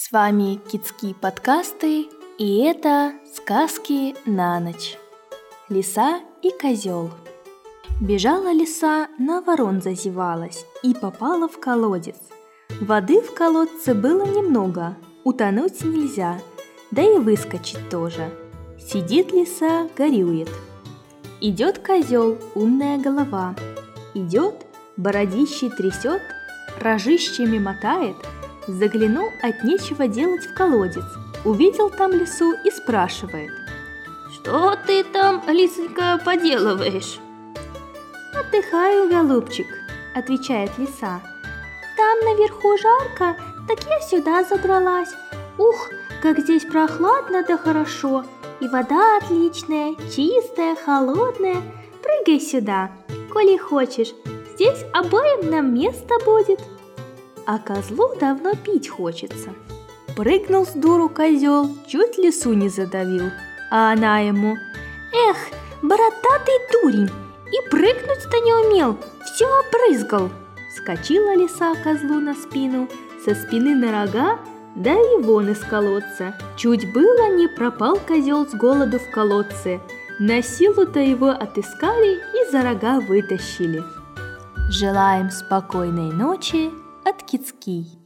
С вами Китские подкасты, и это сказки на ночь. Лиса и козел. Бежала лиса, на ворон зазевалась и попала в колодец. Воды в колодце было немного, утонуть нельзя, да и выскочить тоже. Сидит лиса, горюет. Идет козел, умная голова. Идет, бородищей трясет, рожищами мотает – Заглянул от нечего делать в колодец, увидел там лису и спрашивает. «Что ты там, лисонька, поделываешь?» «Отдыхаю, голубчик», — отвечает лиса. «Там наверху жарко, так я сюда забралась. Ух, как здесь прохладно да хорошо, и вода отличная, чистая, холодная. Прыгай сюда, коли хочешь, здесь обоим нам место будет» а козлу давно пить хочется. Прыгнул с дуру козел, чуть лису не задавил, а она ему «Эх, бородатый дурень, и прыгнуть-то не умел, все опрызгал!» Скочила лиса козлу на спину, со спины на рога, да и вон из колодца. Чуть было не пропал козел с голоду в колодце. На силу-то его отыскали и за рога вытащили. Желаем спокойной ночи от Кицкий.